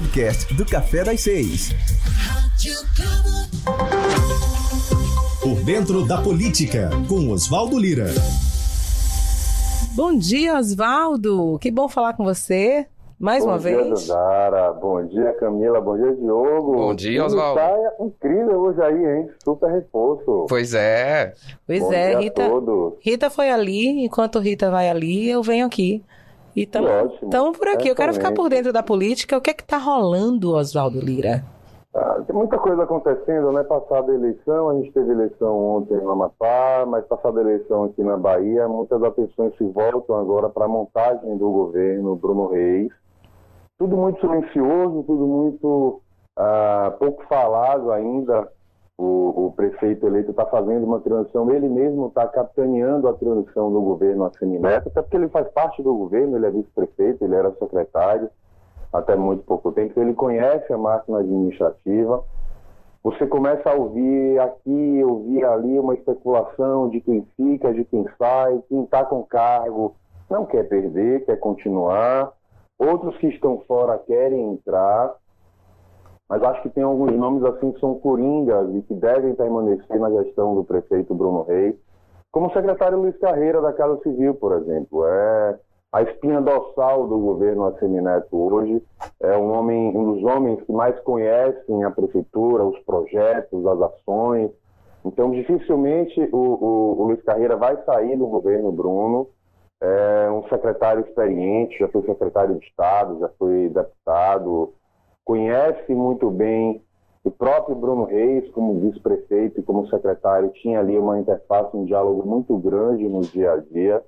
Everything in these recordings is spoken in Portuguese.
podcast do Café das Seis. Por dentro da política, com Oswaldo Lira. Bom dia, Oswaldo. Que bom falar com você. Mais bom uma dia, vez. Dara. Bom dia, Camila. Bom dia, Diogo. Bom dia, Oswaldo. saia incrível hoje aí, hein? Super reforço. Pois é. Pois Bom é, dia a Rita. todos. Rita foi ali, enquanto Rita vai ali, eu venho aqui. E estamos por aqui. Eu quero ficar por dentro da política. O que é que tá rolando, Oswaldo Lira? Ah, tem muita coisa acontecendo, né? Passada a eleição, a gente teve eleição ontem no Amapá, mas passada a eleição aqui na Bahia, muitas atenções se voltam agora para a montagem do governo Bruno Reis. Tudo muito silencioso, tudo muito ah, pouco falado ainda. O, o prefeito eleito está fazendo uma transição, ele mesmo está capitaneando a transição do governo a Semineto, até porque ele faz parte do governo, ele é vice-prefeito, ele era secretário até muito pouco tempo, ele conhece a máquina administrativa. Você começa a ouvir aqui, ouvir ali uma especulação de quem fica, de quem sai, quem está com cargo não quer perder, quer continuar. Outros que estão fora querem entrar. Mas acho que tem alguns nomes assim que são coringas e que devem permanecer na gestão do prefeito Bruno Reis, como o secretário Luiz Carreira da Casa Civil, por exemplo. É a espinha dorsal do governo Assemineto hoje. É um, homem, um dos homens que mais conhecem a prefeitura, os projetos, as ações. Então, dificilmente o, o, o Luiz Carreira vai sair do governo Bruno. É um secretário experiente, já foi secretário de Estado, já foi deputado, conhece muito bem o próprio Bruno Reis, como vice-prefeito e como secretário, tinha ali uma interface, um diálogo muito grande no dia a dia.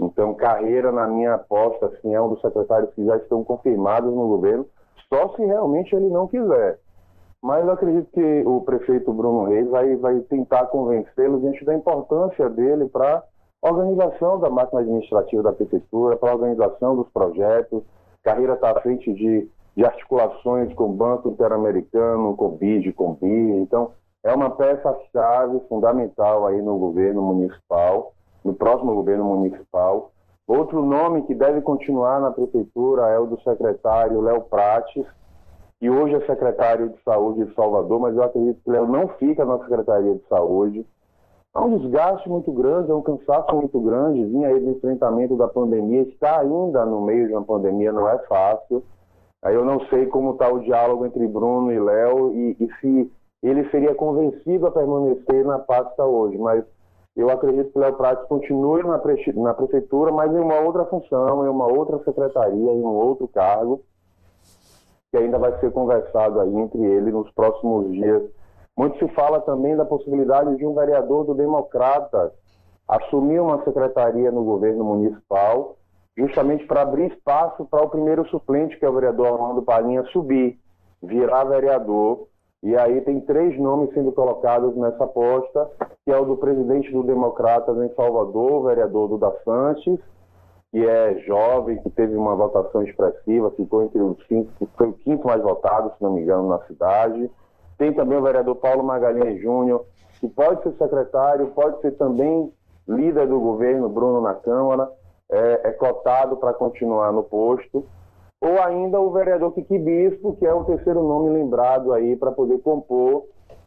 Então, Carreira, na minha aposta, assim, é um dos secretários que já estão confirmados no governo, só se realmente ele não quiser. Mas eu acredito que o prefeito Bruno Reis vai, vai tentar convencê-lo diante da importância dele para a organização da máquina administrativa da prefeitura, para a organização dos projetos. Carreira está à frente de, de articulações com o Banco Interamericano, com o BID, com o BID. Então, é uma peça-chave fundamental aí no governo municipal, no próximo governo municipal. Outro nome que deve continuar na prefeitura é o do secretário Léo Prates, que hoje é secretário de Saúde de Salvador, mas eu acredito que Léo não fica na Secretaria de Saúde. Há um desgaste muito grande, é um cansaço muito grande, vinha aí do enfrentamento da pandemia, está ainda no meio de uma pandemia, não é fácil. Aí eu não sei como está o diálogo entre Bruno e Léo e, e se ele seria convencido a permanecer na pasta hoje, mas eu acredito que Léo Prates continue na, pre na prefeitura, mas em uma outra função, em uma outra secretaria, em um outro cargo, que ainda vai ser conversado aí entre ele nos próximos dias. Muito se fala também da possibilidade de um vereador do Democrata assumir uma secretaria no governo municipal, justamente para abrir espaço para o primeiro suplente, que é o vereador Armando Palinha, subir, virar vereador. E aí tem três nomes sendo colocados nessa aposta, que é o do presidente do Democratas em Salvador, o vereador Duda Sanches, que é jovem, que teve uma votação expressiva, ficou entre os cinco, foi o quinto mais votado, se não me engano, na cidade. Tem também o vereador Paulo Magalhães Júnior, que pode ser secretário, pode ser também líder do governo, Bruno na Câmara, é, é cotado para continuar no posto. Ou ainda o vereador Kiki Bispo, que é o terceiro nome lembrado aí para poder compor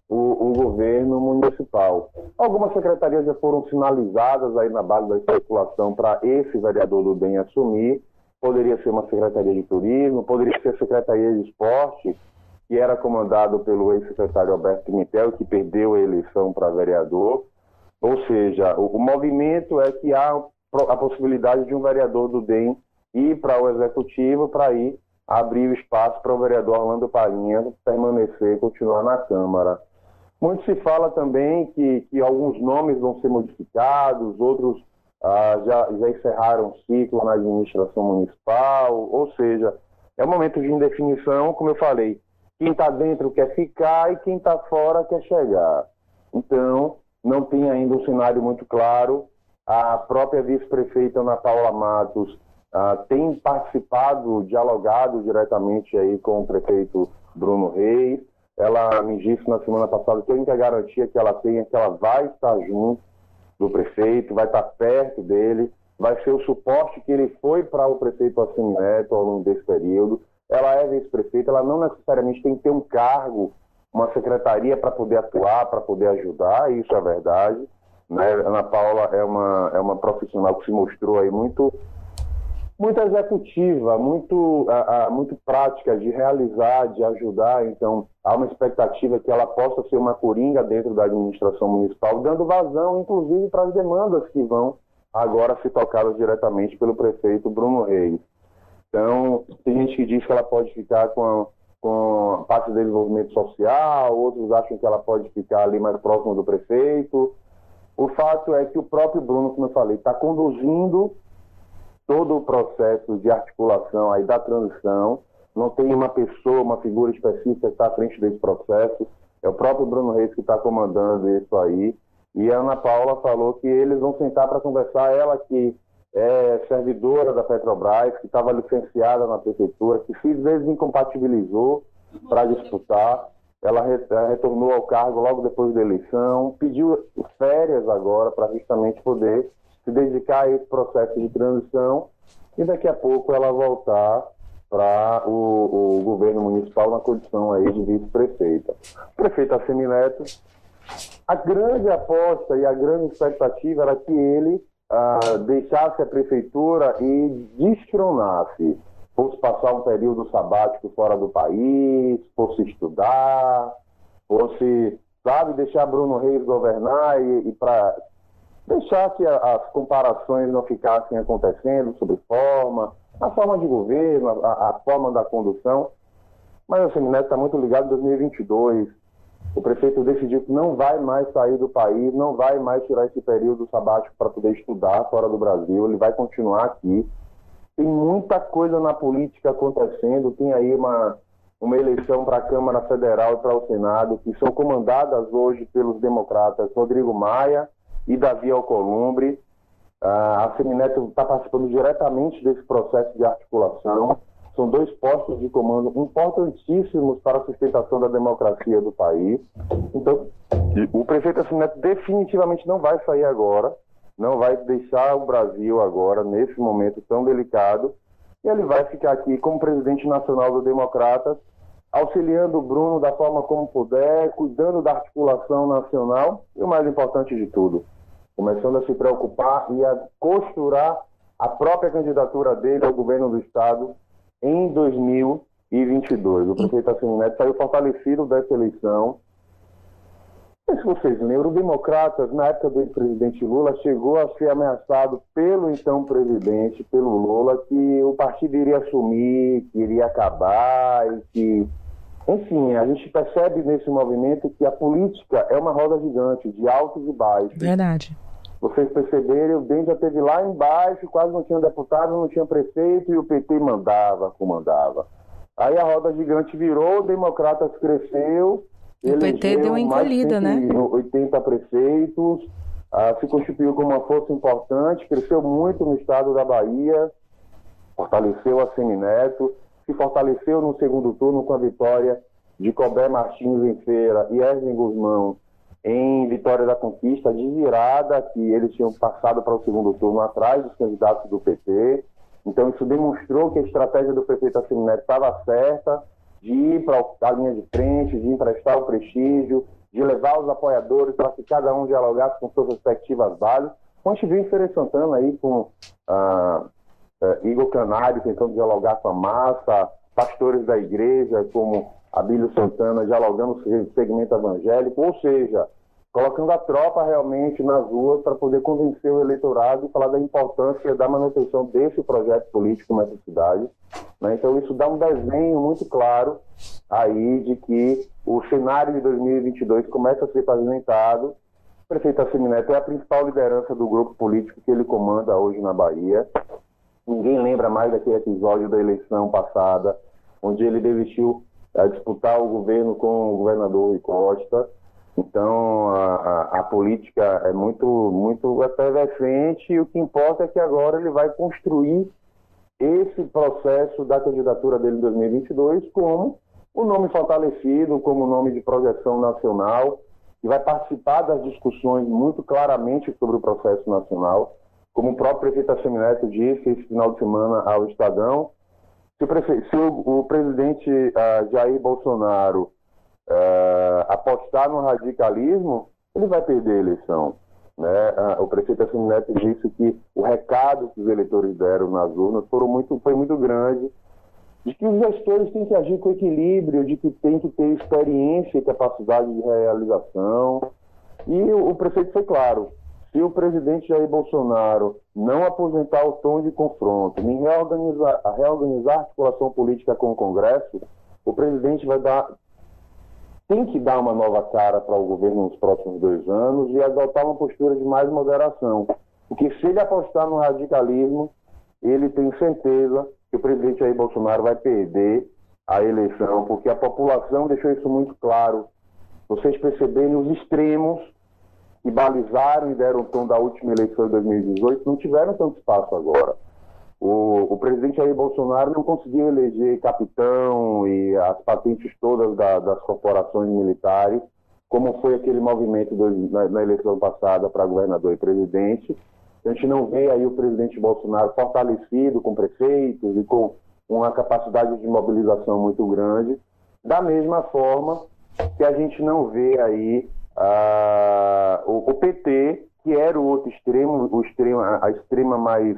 o, o, governo municipal. Algumas secretarias já foram sinalizadas aí na base da especulação para esse vereador do DEM assumir. Poderia ser uma secretaria de turismo, poderia ser secretaria de esporte, que era comandado pelo ex-secretário Alberto Pimentel, que perdeu a eleição para vereador. Ou seja, o, o, movimento é que há a possibilidade de um vereador do DEM ir para o executivo para ir abrir espaço para o vereador Orlando Palinha permanecer e continuar na Câmara. Muito se fala também que, que alguns nomes vão ser modificados, outros ah, já, já encerraram o ciclo na administração municipal, ou seja, é um momento de indefinição, como eu falei, quem está dentro quer ficar e quem está fora quer chegar. Então, não tem ainda um cenário muito claro. A própria vice-prefeita Ana Paula Matos ah, tem participado, dialogado diretamente aí com o prefeito Bruno Reis. Ela me disse na semana passada que a única garantia que ela tem é que ela vai estar junto do prefeito, vai estar perto dele, vai ser o suporte que ele foi para o prefeito Assemineto ao longo desse período. ela é vice-prefeita, ela não necessariamente tem que ter um cargo, uma secretaria para poder atuar, para poder ajudar, isso é verdade. Né? Ana Paula é uma, é uma profissional que se mostrou aí muito muito executiva, muito, uh, uh, muito prática de realizar, de ajudar. Então, há uma expectativa que ela possa ser uma coringa dentro da administração municipal, dando vazão, inclusive, para as demandas que vão agora ser tocadas diretamente pelo prefeito Bruno Reis. Então, tem gente que diz que ela pode ficar com a, com a parte do desenvolvimento social, outros acham que ela pode ficar ali mais próximo do prefeito. O fato é que o próprio Bruno, como eu falei, está conduzindo todo o processo de articulação aí da transição. Não tem uma pessoa, uma figura específica que está à frente desse processo. É o próprio Bruno Reis que está comandando isso aí. E a Ana Paula falou que eles vão sentar para conversar. Ela que é servidora da Petrobras, que estava licenciada na prefeitura, que seis vezes incompatibilizou para disputar. Ela retornou ao cargo logo depois da eleição, pediu férias agora para justamente poder se dedicar a esse processo de transição e daqui a pouco ela voltar para o, o, governo municipal na condição aí de vice-prefeita. Prefeito Assemineto, a grande aposta e a grande expectativa era que ele ah, deixasse a prefeitura e destronasse, fosse passar um período sabático fora do país, fosse estudar, fosse, sabe, deixar Bruno Reis governar e, e para deixar que as comparações não ficassem acontecendo sobre forma, a forma de governo, a, a forma da condução. Mas o Semineto está muito ligado em 2022. O prefeito decidiu que não vai mais sair do país, não vai mais tirar esse período sabático para poder estudar fora do Brasil, ele vai continuar aqui. Tem muita coisa na política acontecendo, tem aí uma, uma eleição para a Câmara Federal e para o Senado, que são comandadas hoje pelos democratas Rodrigo Maia e Davi Alcolumbre. Ah, a Semineto está participando diretamente desse processo de articulação. São dois postos de comando importantíssimos para a sustentação da democracia do país. Então, o prefeito Semineto definitivamente não vai sair agora, não vai deixar o Brasil agora, nesse momento tão delicado, e ele vai ficar aqui como presidente nacional do Democratas, auxiliando o Bruno da forma como puder, cuidando da articulação nacional e o mais importante de tudo, começando a se preocupar e a costurar a própria candidatura dele ao governo do Estado em 2022. O prefeito Assemi Neto saiu fortalecido dessa eleição. Sei se vocês lembram, o Democratas, na época do presidente Lula, chegou a ser ameaçado pelo então presidente, pelo Lula, que o partido iria assumir, que iria acabar e que enfim, a gente percebe nesse movimento que a política é uma roda gigante, de altos e baixos. Verdade. Vocês perceberam, o DEM já teve lá embaixo, quase não tinha deputado, não tinha prefeito, e o PT mandava, comandava. Aí a roda gigante virou, o Democratas cresceu. O PT deu uma encolhida, né? 80 prefeitos, ah, se constituiu como uma força importante, cresceu muito no estado da Bahia, fortaleceu a Semineto, se fortaleceu no segundo turno com a vitória de Cobé Martins em Feira e Erwin Guzmão em Vitória da Conquista, de virada, que eles tinham passado para o segundo turno atrás dos candidatos do PT. Então, isso demonstrou que a estratégia do prefeito Assemineto estava certa, de ir para a linha de frente, de emprestar o prestígio, de levar os apoiadores para que cada um dialogasse com suas respectivas bases. Como a gente viu em Feira Santana aí com ah, eh, Igor Canário tentando dialogar com a massa, pastores da igreja como Abílio Santana dialogando com o segmento evangélico, ou seja, colocando a tropa realmente nas ruas para poder convencer o eleitorado e falar da importância da manutenção desse projeto político nessa cidade. Né? Então isso dá um desenho muito claro aí de que o cenário de 2022 começa a ser pavimentado. O prefeito Assemineto é a principal liderança do grupo político que ele comanda hoje na Bahia. Ninguém lembra mais daquele episódio da eleição passada, onde ele desistiu a disputar o governo com o governador Rui Costa. Então, a, política é muito, muito efervescente e o que importa é que agora ele vai construir esse processo da candidatura dele em 2022 como o nome fortalecido, como nome de projeção nacional, e vai participar das discussões muito claramente sobre o processo nacional. Como o próprio prefeito Assemineto disse esse final de semana ao Estadão, Se o, prefe... se o, o presidente uh, Jair Bolsonaro uh, apostar no radicalismo, ele vai perder a eleição. Né? O prefeito Assemi Neto disse que o recado que os eleitores deram nas urnas foram muito, foi muito grande, de que os gestores têm que agir com equilíbrio, de que tem que ter experiência e capacidade de realização. E o, o prefeito foi claro, se o presidente Jair Bolsonaro não aposentar o tom de confronto, nem reorganizar, reorganizar a articulação política com o Congresso, o presidente vai dar, tem que dar uma nova cara para o governo nos próximos dois anos e adotar uma postura de mais moderação. Porque se ele apostar no radicalismo, ele tem certeza que o presidente Jair Bolsonaro vai perder a eleição, porque a população deixou isso muito claro. Vocês perceberem os extremos que balizaram e deram o tom da última eleição de 2018 não tiveram tanto espaço agora. O, o presidente Jair Bolsonaro não conseguiu eleger capitão e as patentes todas da, das corporações militares, como foi aquele movimento do, na, na, eleição passada para governador e presidente. A gente não vê aí o presidente Bolsonaro fortalecido com prefeitos e com uma capacidade de mobilização muito grande, da mesma forma que a gente não vê aí o, o, PT, que era o outro extremo, o extremo a extrema mais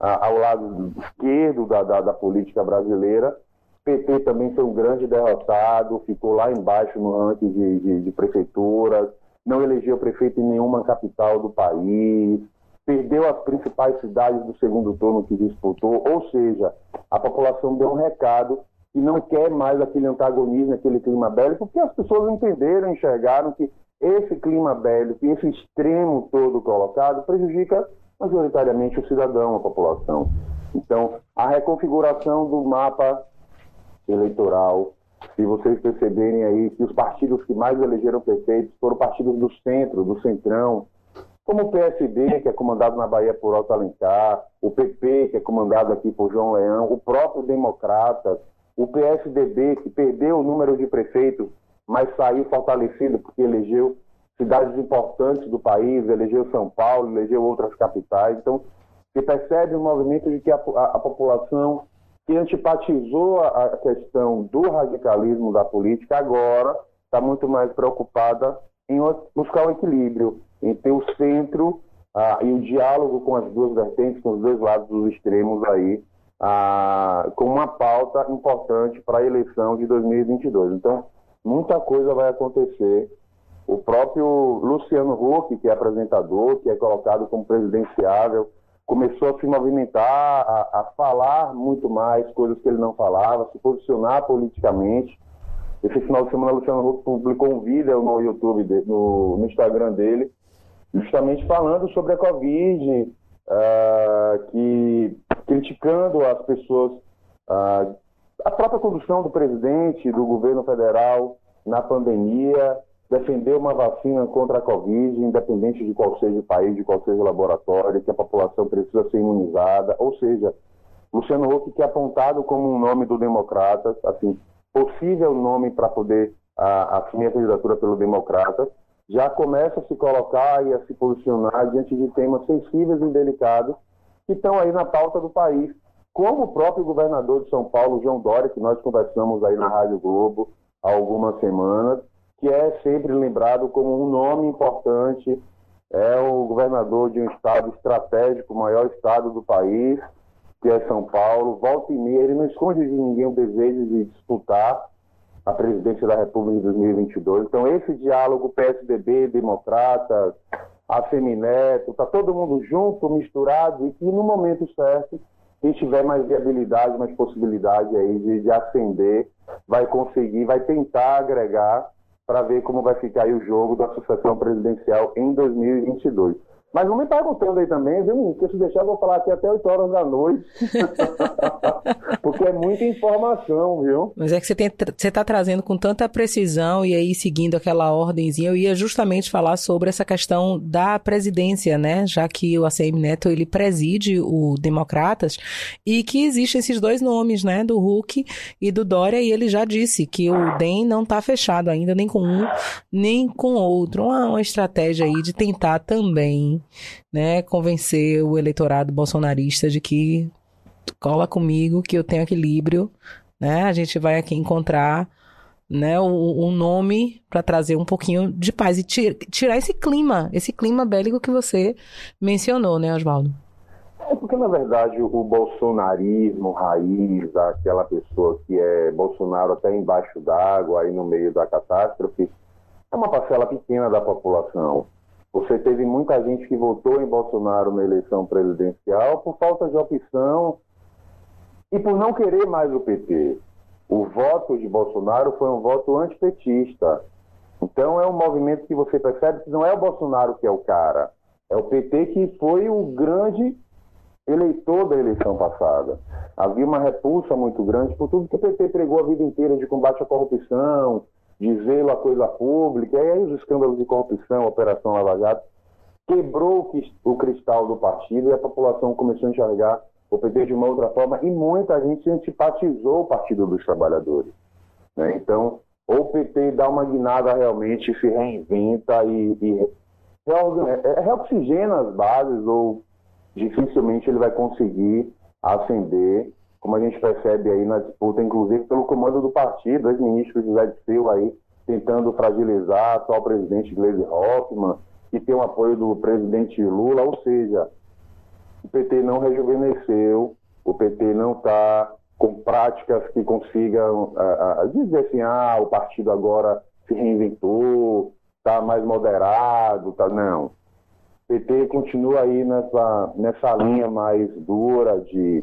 ao lado esquerdo da, da, da, política brasileira. PT também foi um grande derrotado, ficou lá embaixo no ranking de, de, de prefeituras, não elegeu prefeito em nenhuma capital do país, perdeu as principais cidades do segundo turno que disputou, ou seja, a população deu um recado que não quer mais aquele antagonismo, aquele clima bélico, porque as pessoas entenderam, enxergaram que esse clima bélico e esse extremo todo colocado prejudica majoritariamente o cidadão, a população. Então, a reconfiguração do mapa eleitoral, se vocês perceberem aí que os partidos que mais elegeram prefeitos foram partidos do centro, do centrão, como o PSD, que é comandado na Bahia por Otto Alencar, o PP, que é comandado aqui por João Leão, o próprio Democratas, o PSDB, que perdeu o número de prefeitos mas saiu fortalecido porque elegeu cidades importantes do país, elegeu São Paulo, elegeu outras capitais. Então, se percebe um movimento de que a, a, a população que antipatizou a, a, questão do radicalismo da política agora está muito mais preocupada em buscar o equilíbrio, em ter o centro ah, e o diálogo com as duas vertentes, com os dois lados dos extremos aí, ah, com uma pauta importante para a eleição de 2022. Então, muita coisa vai acontecer. O próprio Luciano Huck, que é apresentador, que é colocado como presidenciável, começou a se movimentar, a, a falar muito mais coisas que ele não falava, se posicionar politicamente. Esse final de semana, o Luciano Huck publicou um vídeo no YouTube, de, no, no, Instagram dele, justamente falando sobre a Covid, uh, que, criticando as pessoas uh, a própria condução do presidente, do governo federal na pandemia, defender uma vacina contra a Covid, independente de qual seja o país, de qual seja o laboratório, que a população precisa ser imunizada. Ou seja, Luciano Huck, que é apontado como um nome do Democratas, assim, possível nome para poder a, assumir a candidatura pelo Democratas, já começa a se colocar e a se posicionar diante de temas sensíveis e delicados que estão aí na pauta do país como o próprio governador de São Paulo, João Dória, que nós conversamos aí na Rádio Globo há algumas semanas, que é sempre lembrado como um nome importante, é o governador de um estado estratégico, o maior estado do país, que é São Paulo. Volta e meia, ele não esconde de ninguém o desejo de disputar a presidência da República em 2022. Então, esse diálogo PSDB, democratas, a Semineto, está todo mundo junto, misturado, e que no momento certo quem tiver mais viabilidade, mais possibilidade aí de, de ascender, vai conseguir, vai tentar agregar para ver como vai ficar o jogo da sucessão presidencial em 2022. Mas não me perguntando aí também, viu, Porque se deixar, eu vou falar aqui até 8 horas da noite. Porque é muita informação, viu? Mas é que você, tem, você tá trazendo com tanta precisão e aí seguindo aquela ordemzinha, eu ia justamente falar sobre essa questão da presidência, né? Já que o ACM Neto, ele preside o Democratas e que existem esses dois nomes, né? Do Hulk e do Dória, e ele já disse que o DEM não tá fechado ainda, nem com um, nem com outro. Uma, uma estratégia aí de tentar também né, convencer o eleitorado bolsonarista de que cola comigo que eu tenho equilíbrio, né? A gente vai aqui encontrar né, um, um nome para trazer um pouquinho de paz e tira, tirar esse clima, esse clima bélico que você mencionou, né, Oswaldo? É porque, na verdade, o bolsonarismo raiz, aquela pessoa que é Bolsonaro até embaixo d'água, aí no meio da catástrofe, é uma parcela pequena da população. Você teve muita gente que votou em Bolsonaro na eleição presidencial por falta de opção e por não querer mais o PT. O voto de Bolsonaro foi um voto antipetista. Então é um movimento que você percebe que não é o Bolsonaro que é o cara, é o PT que foi o grande eleitor da eleição passada. Havia uma repulsa muito grande por tudo que o PT pregou a vida inteira de combate à corrupção, de zelo à coisa pública, e aí os escândalos de corrupção, Operação Lava Jato, quebrou o cristal do partido e a população começou a enxergar o PT de uma outra forma e muita gente antipatizou o Partido dos Trabalhadores. Né? Então, ou o PT dá uma guinada realmente, se reinventa e, e é, reoxigena as bases ou dificilmente ele vai conseguir ascender, como a gente percebe aí na disputa, inclusive pelo comando do partido, dois ministros José de Silva aí tentando fragilizar o atual presidente Gleisi Hoffmann, que tem o apoio do presidente Lula, ou seja, o PT não rejuvenesceu, o PT não está com práticas que consigam dizer assim, ah, o partido agora se reinventou, está mais moderado, tá não. O PT continua aí nessa, nessa linha mais dura de,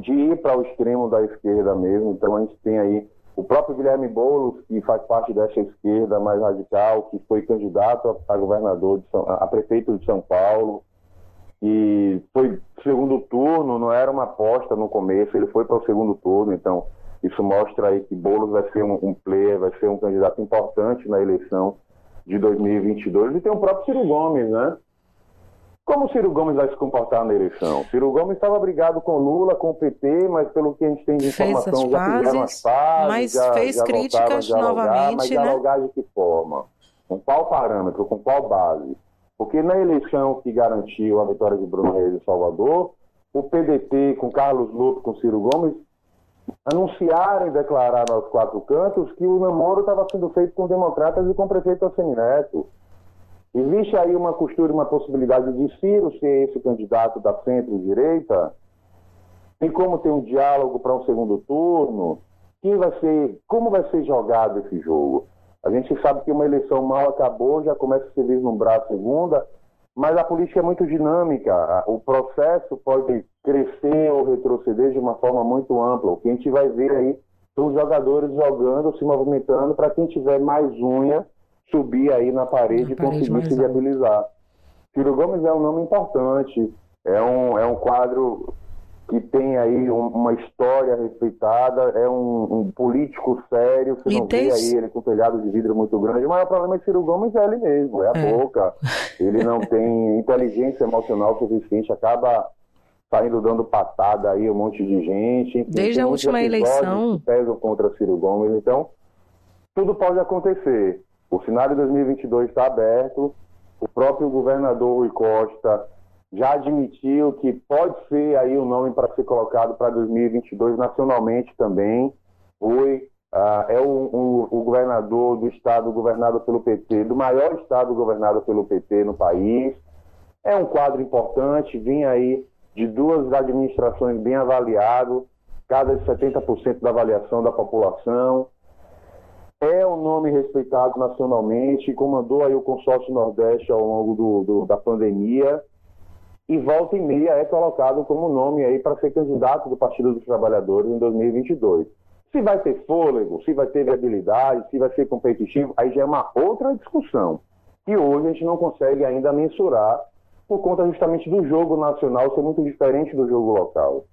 de ir para o extremo da esquerda mesmo. Então a gente tem aí o próprio Guilherme Boulos, que faz parte dessa esquerda mais radical, que foi candidato a, governador, São, a prefeito de São Paulo, e foi segundo turno, não era uma aposta no começo, ele foi para o segundo turno, então isso mostra aí que Boulos vai ser um, um player, vai ser um candidato importante na eleição de 2022. E tem o próprio Ciro Gomes, né? Como o Ciro Gomes vai se comportar na eleição? Ciro Gomes estava brigado com Lula, com o PT, mas pelo que a gente tem de informação, já fizeram as pazes, mas já, fez já críticas novamente, mas né? dialogar de que forma? Com qual parâmetro, com qual base? Porque na eleição que garantiu a vitória de Bruno Reis em Salvador, o PDT, com Carlos Lupe, com Ciro Gomes, anunciaram e declararam aos quatro cantos que o namoro estava sendo feito com democratas e com o prefeito Assemineto. Existe aí uma costura, uma possibilidade de Ciro ser esse candidato da centro-direita? Tem como ter um diálogo para um segundo turno? Quem vai ser, como vai ser jogado esse jogo? A gente sabe que uma eleição mal acabou, já começa a se vislumbrar a segunda, mas a política é muito dinâmica. O processo pode crescer ou retroceder de uma forma muito ampla. O que a gente vai ver aí são os jogadores jogando, se movimentando, para quem tiver mais unha, subir aí na parede e conseguir se viabilizar. Ciro Gomes é um nome importante, é um, é um quadro que tem aí um, uma história respeitada, é um, um político sério, você e não tem... vê aí ele com telhado de vidro muito grande. O maior problema de Ciro Gomes é ele mesmo, é a é. boca. Ele não tem inteligência emocional suficiente, acaba saindo dando patada aí um monte de gente. Enfim, Desde a última eleição. pesam contra Ciro Gomes, então tudo pode acontecer. O cenário de 2022 está aberto, o próprio governador Rui Costa já admitiu que pode ser aí o nome para ser colocado para 2022 nacionalmente também. Foi uh, é o, o, o, governador do estado governado pelo PT, do maior estado governado pelo PT no país. É um quadro importante, vinha aí de duas administrações bem avaliado, cada de 70% da avaliação da população. É um nome respeitado nacionalmente, comandou aí o consórcio Nordeste ao longo do, do da pandemia e volta e meia é colocado como nome aí para ser candidato do Partido dos Trabalhadores em 2022. Se vai ter fôlego, se vai ter viabilidade, se vai ser competitivo, aí já é uma outra discussão, que hoje a gente não consegue ainda mensurar por conta justamente do jogo nacional ser muito diferente do jogo local.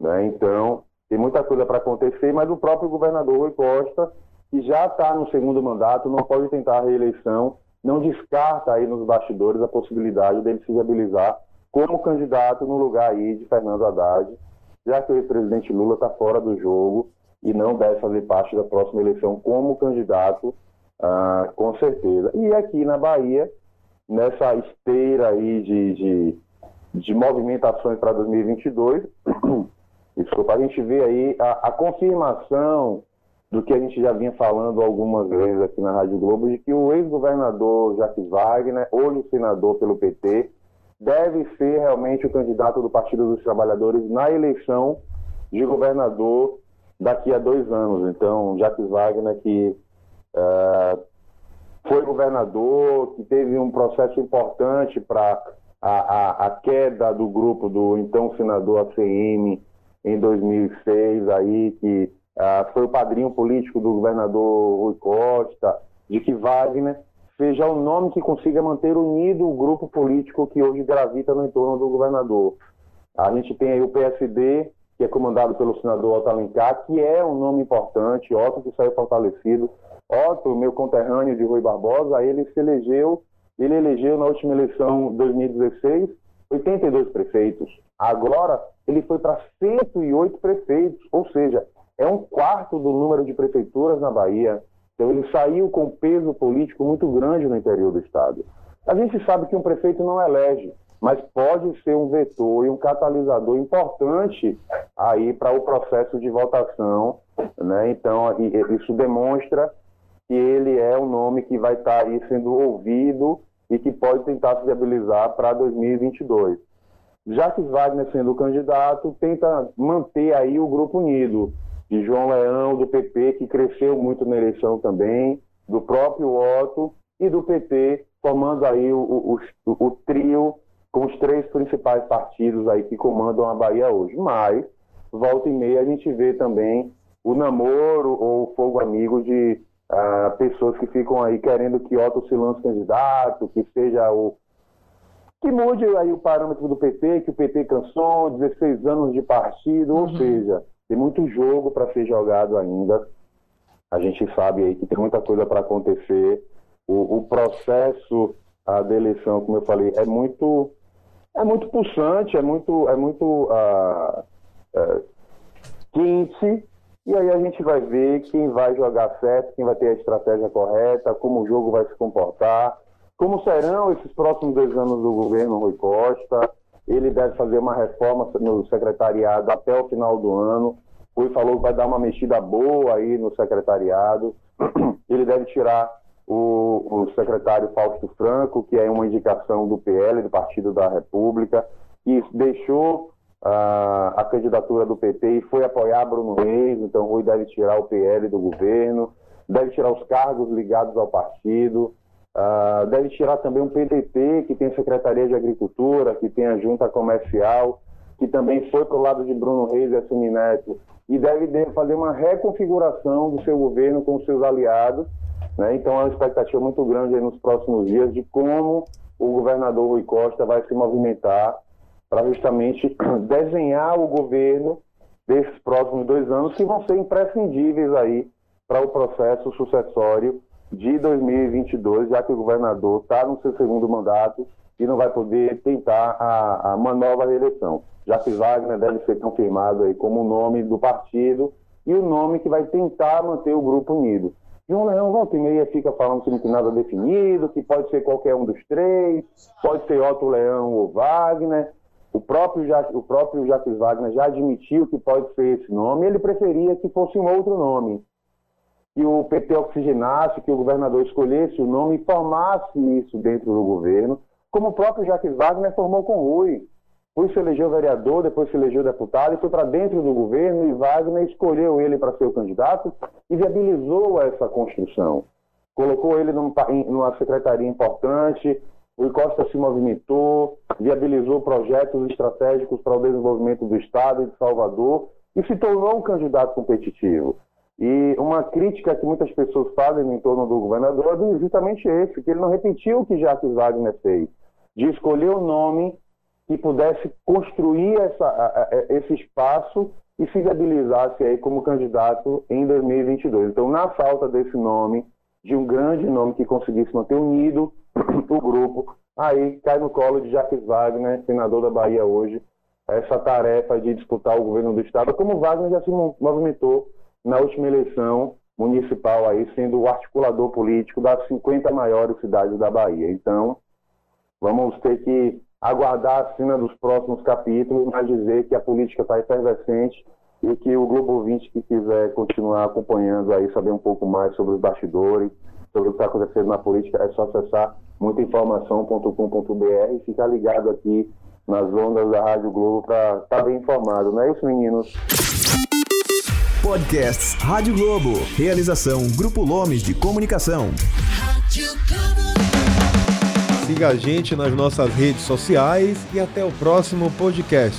Né? Então, tem muita coisa para acontecer, mas o próprio governador Rui Costa, que já está no segundo mandato, não pode tentar a reeleição, não descarta aí nos bastidores a possibilidade dele se viabilizar como candidato no lugar aí de Fernando Haddad, já que o ex-presidente Lula está fora do jogo e não deve fazer parte da próxima eleição como candidato, ah, com certeza. E aqui na Bahia, nessa esteira aí de, de, de movimentações para 2022. Desculpa, a gente vê aí a, a, confirmação do que a gente já vinha falando algumas vezes aqui na Rádio Globo, de que o ex-governador Jacques Wagner, hoje senador pelo PT, deve ser realmente o candidato do Partido dos Trabalhadores na eleição de governador daqui a dois anos. Então, Jacques Wagner, que uh, foi governador, que teve um processo importante para a, a, a, queda do grupo do então senador ACM em 2006, aí, que uh, foi o padrinho político do governador Rui Costa, de que Wagner seja o nome que consiga manter unido o grupo político que hoje gravita no entorno do governador. A gente tem aí o PSD, que é comandado pelo senador Otto Alencar, que é um nome importante, Otto que saiu fortalecido. Otto, meu conterrâneo de Rui Barbosa, ele se elegeu, ele elegeu na última eleição 2016 82 prefeitos. Agora ele foi para 108 prefeitos, ou seja, é um quarto do número de prefeituras na Bahia. Então ele saiu com peso político muito grande no interior do estado. A gente sabe que um prefeito não elege, mas pode ser um vetor e um catalisador importante aí para o processo de votação, né? Então isso demonstra que ele é um nome que vai estar tá aí sendo ouvido e que pode tentar se viabilizar para 2022. Já que Wagner sendo candidato, tenta manter aí o grupo unido de João Leão, do PP, que cresceu muito na eleição também, do próprio Otto e do PT, formando aí o, o, o, o trio com os três principais partidos aí que comandam a Bahia hoje. Mas, volta e meia, a gente vê também o namoro ou o fogo amigo de uh, pessoas que ficam aí querendo que Otto se lance candidato, que seja o. que mude aí o parâmetro do PT, que o PT cansou, 16 anos de partido, uhum. ou seja, tem muito jogo para ser jogado ainda. A gente sabe aí que tem muita coisa para acontecer. O, o processo a, da eleição, como eu falei, é muito é muito pulsante, é muito, é muito uh, uh, quente. E aí a gente vai ver quem vai jogar certo, quem vai ter a estratégia correta, como o jogo vai se comportar, como serão esses próximos dois anos do governo Rui Costa. Ele deve fazer uma reforma no secretariado até o final do ano. Rui falou que vai dar uma mexida boa aí no secretariado. Ele deve tirar o, o, secretário Fausto Franco, que é uma indicação do PL, do Partido da República, que deixou uh, a candidatura do PT e foi apoiar Bruno Reis. Então, Rui deve tirar o PL do governo, deve tirar os cargos ligados ao partido. Uh, deve tirar também um PDT, que tem a Secretaria de Agricultura, que tem a Junta Comercial, que também foi para o lado de Bruno Reis e Assumi Neto, e deve fazer uma reconfiguração do seu governo com os seus aliados. Né? Então, há uma expectativa muito grande nos próximos dias de como o governador Rui Costa vai se movimentar para justamente desenhar o governo desses próximos dois anos, que vão ser imprescindíveis aí para o processo sucessório de 2022, já que o governador está no seu segundo mandato e não vai poder tentar a, a uma nova reeleição. Já que Wagner deve ser confirmado aí como o nome do partido e o nome que vai tentar manter o grupo unido. João Leão volta e meia fica falando que não tem nada definido, que pode ser qualquer um dos três, pode ser Otto Leão ou Wagner. O próprio, o próprio Jacques Wagner já admitiu que pode ser esse nome, ele preferia que fosse um outro nome que o PT oxigenasse, que o governador escolhesse o nome e formasse isso dentro do governo, como o próprio Jacques Wagner formou com Rui. Rui se elegeu vereador, depois se elegeu deputado e foi para dentro do governo e Wagner escolheu ele para ser o candidato e viabilizou essa construção. Colocou ele numa secretaria importante, Rui Costa se movimentou, viabilizou projetos estratégicos para o desenvolvimento do Estado e de Salvador e se tornou um candidato competitivo. E uma crítica que muitas pessoas fazem em torno do governador é justamente esse, que ele não repetiu o que Jacques Wagner fez, de escolher o um nome que pudesse construir essa, esse espaço e se viabilizasse aí como candidato em 2022. Então, na falta desse nome, de um grande nome que conseguisse manter unido o grupo, aí cai no colo de Jacques Wagner, senador da Bahia hoje, essa tarefa de disputar o governo do Estado, como Wagner já se movimentou na última eleição municipal aí sendo o articulador político das 50 maiores cidades da Bahia. Então, vamos ter que aguardar a cena dos próximos capítulos, mas dizer que a política está efervescente e que o Globo 20 que quiser continuar acompanhando aí, saber um pouco mais sobre os bastidores, sobre o que está acontecendo na política, é só acessar muitainformação.com.br e ficar ligado aqui nas ondas da Rádio Globo para estar tá bem informado, não é isso, meninos? Podcasts Rádio Globo. Realização Grupo Lomes de Comunicação. Siga a gente nas nossas redes sociais e até o próximo podcast.